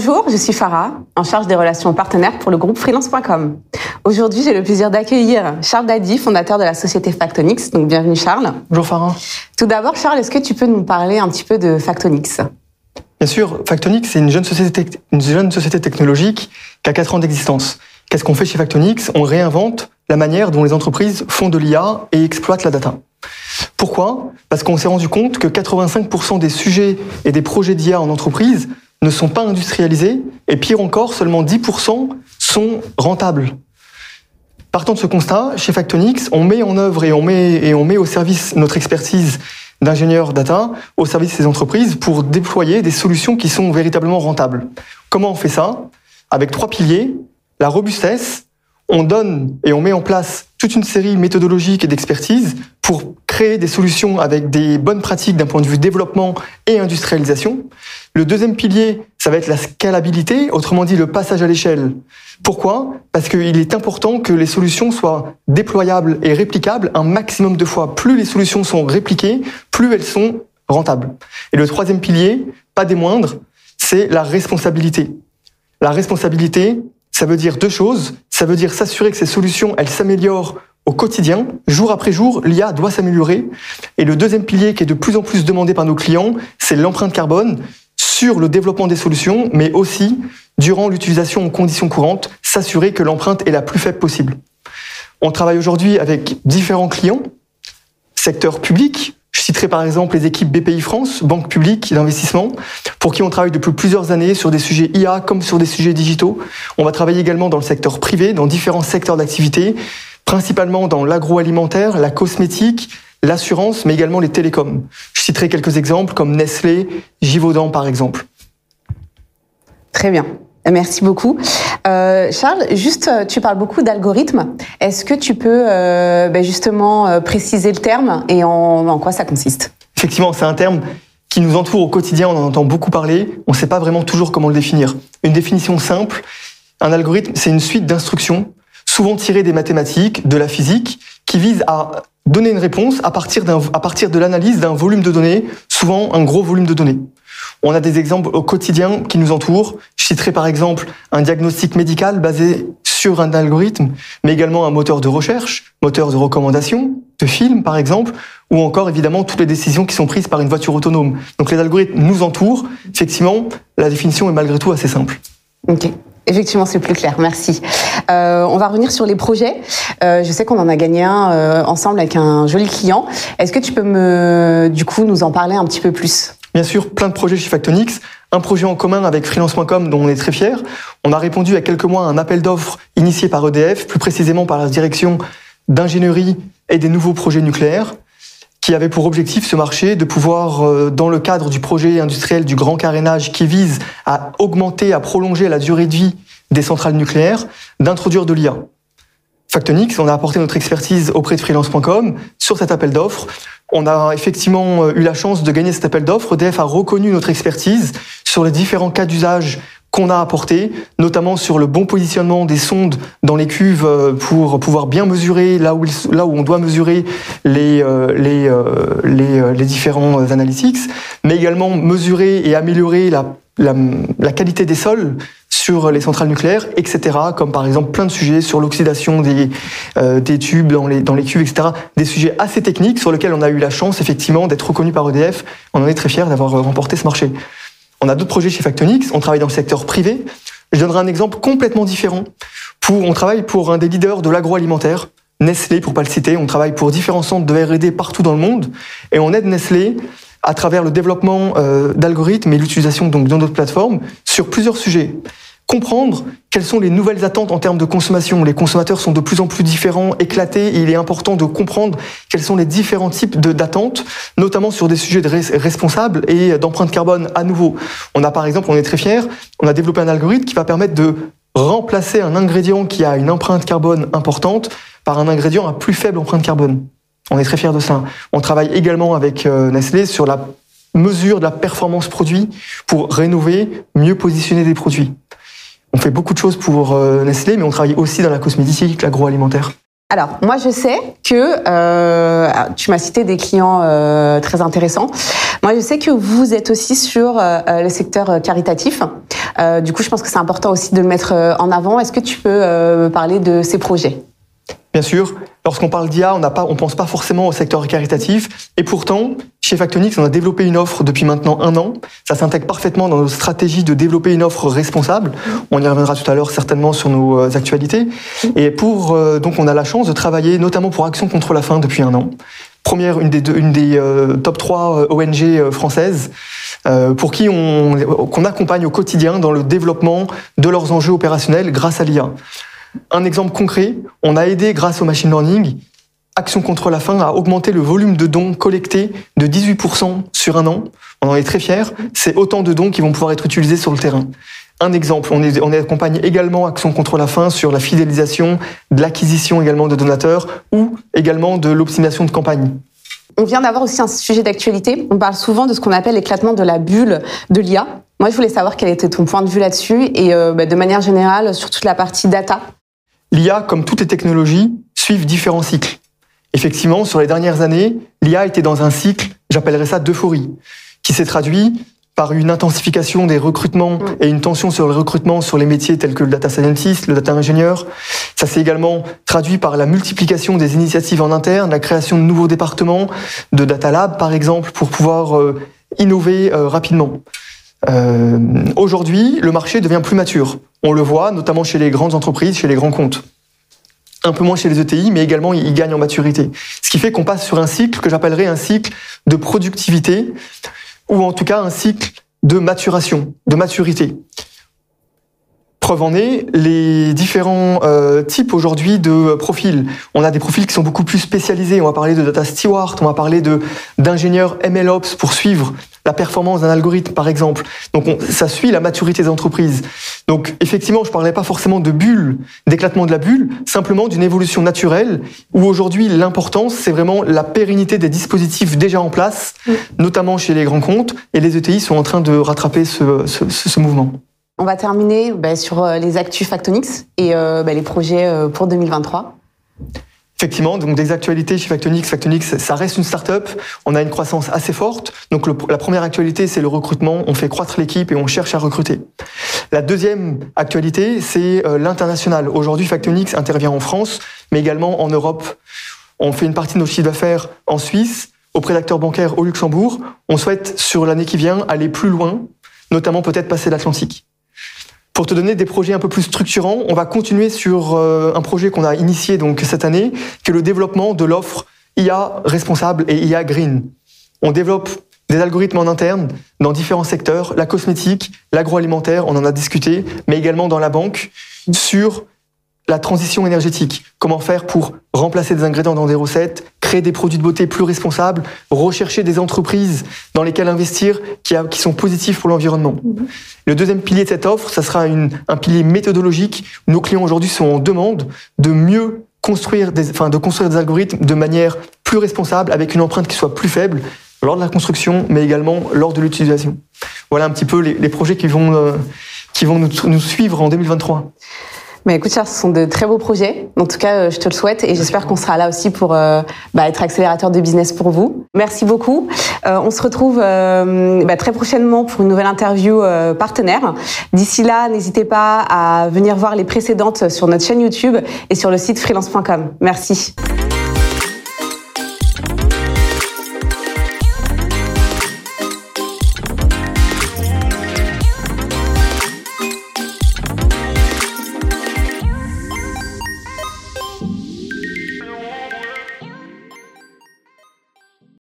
Bonjour, je suis Farah, en charge des relations partenaires pour le groupe freelance.com. Aujourd'hui, j'ai le plaisir d'accueillir Charles Dadi, fondateur de la société Factonix. Donc, bienvenue Charles. Bonjour Farah. Tout d'abord, Charles, est-ce que tu peux nous parler un petit peu de Factonix? Bien sûr, Factonix, c'est une jeune société, une jeune société technologique qui a 4 ans d'existence. Qu'est-ce qu'on fait chez Factonix? On réinvente la manière dont les entreprises font de l'IA et exploitent la data. Pourquoi? Parce qu'on s'est rendu compte que 85% des sujets et des projets d'IA en entreprise ne sont pas industrialisés et pire encore, seulement 10% sont rentables. Partant de ce constat, chez Factonix, on met en œuvre et on met, et on met au service notre expertise d'ingénieurs data au service des entreprises pour déployer des solutions qui sont véritablement rentables. Comment on fait ça? Avec trois piliers. La robustesse, on donne et on met en place toute une série méthodologique et d'expertise pour créer des solutions avec des bonnes pratiques d'un point de vue développement et industrialisation. Le deuxième pilier, ça va être la scalabilité, autrement dit le passage à l'échelle. Pourquoi? Parce qu'il est important que les solutions soient déployables et réplicables un maximum de fois. Plus les solutions sont répliquées, plus elles sont rentables. Et le troisième pilier, pas des moindres, c'est la responsabilité. La responsabilité, ça veut dire deux choses. Ça veut dire s'assurer que ces solutions, s'améliorent au quotidien, jour après jour, l'IA doit s'améliorer. Et le deuxième pilier qui est de plus en plus demandé par nos clients, c'est l'empreinte carbone sur le développement des solutions, mais aussi durant l'utilisation en conditions courantes, s'assurer que l'empreinte est la plus faible possible. On travaille aujourd'hui avec différents clients, secteur public, citerai par exemple les équipes BPI France, Banque publique d'investissement, pour qui on travaille depuis plusieurs années sur des sujets IA comme sur des sujets digitaux. On va travailler également dans le secteur privé, dans différents secteurs d'activité, principalement dans l'agroalimentaire, la cosmétique, l'assurance, mais également les télécoms. Je citerai quelques exemples comme Nestlé, Givaudan par exemple. Très bien. Merci beaucoup. Euh, Charles, juste, euh, tu parles beaucoup d'algorithmes. Est-ce que tu peux euh, ben justement euh, préciser le terme et en, quoi ça consiste? Effectivement, c'est un terme qui nous entoure au quotidien, on en entend beaucoup parler, on ne sait pas vraiment toujours comment le définir. Une définition simple, un algorithme, c'est une suite d'instructions, souvent tirées des mathématiques, de la physique, qui vise à donner une réponse à partir, à partir de l'analyse d'un volume de données, souvent un gros volume de données. On a des exemples au quotidien qui nous entourent. Je citerai par exemple un diagnostic médical basé sur un algorithme, mais également un moteur de recherche, moteur de recommandation, de films par exemple, ou encore évidemment toutes les décisions qui sont prises par une voiture autonome. Donc les algorithmes nous entourent. Effectivement, la définition est malgré tout assez simple. Ok. Effectivement, c'est plus clair. Merci. Euh, on va revenir sur les projets. Euh, je sais qu'on en a gagné un euh, ensemble avec un joli client. Est-ce que tu peux me, du coup, nous en parler un petit peu plus? Bien sûr, plein de projets chez Factonix. Un projet en commun avec freelance.com dont on est très fiers. On a répondu à quelques mois à un appel d'offres initié par EDF, plus précisément par la direction d'ingénierie et des nouveaux projets nucléaires, qui avait pour objectif ce marché de pouvoir, euh, dans le cadre du projet industriel du grand carénage qui vise à augmenter, à prolonger la durée de vie des centrales nucléaires, d'introduire de l'IA. Factonix, on a apporté notre expertise auprès de freelance.com sur cet appel d'offres. On a effectivement euh, eu la chance de gagner cet appel d'offres. EDF a reconnu notre expertise sur les différents cas d'usage qu'on a apporté, notamment sur le bon positionnement des sondes dans les cuves euh, pour pouvoir bien mesurer là où, on doit mesurer les, euh, les, les, les différents analytics, mais également mesurer et améliorer la, la, la qualité des sols sur les centrales nucléaires, etc. Comme par exemple plein de sujets sur l'oxydation des, euh, tubes dans les, dans les cuves, etc. Des sujets assez techniques sur lesquels on a eu la chance effectivement d'être reconnu par EDF. On en est très fiers d'avoir remporté ce marché. On a d'autres projets chez Factonix, on travaille dans le secteur privé. Je donnerai un exemple complètement différent. Pour, on travaille pour un des leaders de l'agroalimentaire, Nestlé pour pas le citer. On travaille pour différents centres de R&D partout dans le monde et on aide Nestlé à travers le développement euh, d'algorithmes et l'utilisation donc d'autres plateformes sur plusieurs sujets comprendre quelles sont les nouvelles attentes en termes de consommation. Les consommateurs sont de plus en plus différents, éclatés, il est important de comprendre quels sont les différents types d'attentes, notamment sur des sujets de responsables et d'empreinte carbone à nouveau. On a par exemple, on est très fiers, on a développé un algorithme qui va permettre de remplacer un ingrédient qui a une empreinte carbone importante par un ingrédient à plus faible empreinte carbone. On est très fiers de ça. On travaille également avec euh, Nestlé sur la mesure de la performance produit pour rénover, mieux positionner des produits. On fait beaucoup de choses pour euh, Nestlé, mais on travaille aussi dans la cosmétique, l'agroalimentaire. Alors, moi, je sais que euh, tu m'as cité des clients euh, très intéressants. Moi, je sais que vous êtes aussi sur euh, le secteur caritatif. du coup, je pense que c'est important aussi de le mettre en avant. Est-ce que tu peux parler de ces projets? Bien sûr, lorsqu'on parle d'IA, on ne pense pas forcément au secteur caritatif. Et pourtant, chez Factonix, on a développé une offre depuis maintenant un an. Ça s'intègre parfaitement dans nos stratégies de développer une offre responsable. On y reviendra tout à l'heure certainement sur nos euh, actualités. Et pour euh, donc, on a la chance de travailler notamment pour Action contre la faim depuis un an. Première, une des, deux, une des euh, top 3 ONG françaises pour qui on qu'on accompagne au quotidien dans le développement de leurs enjeux opérationnels grâce à l'IA. Un exemple concret, on a aidé grâce au machine learning Action contre la faim à augmenter le volume de dons collectés de 18% sur un an. On en est très fiers. C'est autant de dons qui vont pouvoir être utilisés sur le terrain. Un exemple, on, accompagne également Action contre la faim sur la fidélisation, de l'acquisition également de donateurs ou également de l'optimisation de campagne. On vient d'avoir aussi un sujet d'actualité. On parle souvent de ce qu'on appelle l'éclatement de la bulle de l'IA. Moi, je voulais savoir quel était ton point de vue là-dessus et euh, bah, de manière générale sur toute la partie data L'IA, comme toutes les technologies, suivent différents cycles. Effectivement, sur les dernières années, l'IA était dans un cycle, j'appellerais ça d'euphorie, qui s'est traduit par une intensification des recrutements mm. et une tension sur le recrutement sur les métiers tels que le data scientist, le data ingénieur. Ça s'est également traduit par la multiplication des initiatives en interne, la création de nouveaux départements, de data lab par exemple, pour pouvoir euh, innover euh, rapidement. Euh, Aujourd'hui, le marché devient plus mature. On le voit notamment chez les grandes entreprises, chez les grands comptes. Un peu moins chez les ETI, mais également ils gagnent en maturité. Ce qui fait qu'on passe sur un cycle que j'appellerais un cycle de productivité, ou en tout cas un cycle de maturation, de maturité. Preuve en est, les différents euh, types aujourd'hui de profils. On a des profils qui sont beaucoup plus spécialisés. On va parler de data steward, on va parler de d'ingénieurs MLOps pour suivre la performance d'un algorithme, par exemple. Donc ça suit la maturité des entreprises. Donc effectivement, je ne parlais pas forcément de bulle, d'éclatement de la bulle, simplement d'une évolution naturelle où aujourd'hui l'importance, c'est vraiment la pérennité des dispositifs déjà en place, notamment chez les grands comptes, et les ETI sont en train de rattraper ce, ce, mouvement. On va terminer bah, sur euh, les actus Factonix et euh, bah, les projets euh, pour 2023. Effectivement, donc des actualités chez Factonix. Factonix, ça reste une start-up. On a une croissance assez forte. Donc la première actualité, c'est le recrutement. On fait croître l'équipe et on cherche à recruter. La deuxième actualité, c'est euh, l'international. Aujourd'hui, Factonix intervient en France, mais également en Europe. On fait une partie de nos chiffres d'affaires en Suisse, auprès d'acteurs bancaires au Luxembourg. On souhaite, sur l'année qui vient, aller plus loin, notamment peut-être passer l'Atlantique. Pour te donner des projets un peu plus structurants, on va continuer sur euh, un projet qu'on a initié donc cette année, qui est le développement de l'offre IA responsable et IA green. On développe des algorithmes en interne dans différents secteurs, la cosmétique, l'agroalimentaire, on en a discuté, mais également dans la banque, sur la transition énergétique. Comment faire pour remplacer des ingrédients dans des recettes, créer des produits de beauté plus responsables, rechercher des entreprises dans lesquelles investir qui, sont positifs pour l'environnement. Le deuxième pilier de cette offre, ça sera un pilier méthodologique. Nos clients aujourd'hui sont en demande de mieux construire des, enfin, de construire des algorithmes de manière plus responsable, avec une empreinte qui soit plus faible lors de la construction, mais également lors de l'utilisation. Voilà un petit peu les, projets qui vont, euh, qui vont nous, nous suivre en 2023. Mais écoute, ce sont de très beaux projets. En tout cas, euh, je te le souhaite et j'espère qu'on sera là aussi pour euh, bah, être accélérateur de business pour vous. Merci beaucoup. Euh, on se retrouve bah, très prochainement pour une nouvelle interview partenaire. D'ici là, n'hésitez pas à venir voir les précédentes sur notre chaîne YouTube et sur le site freelance.com. Merci.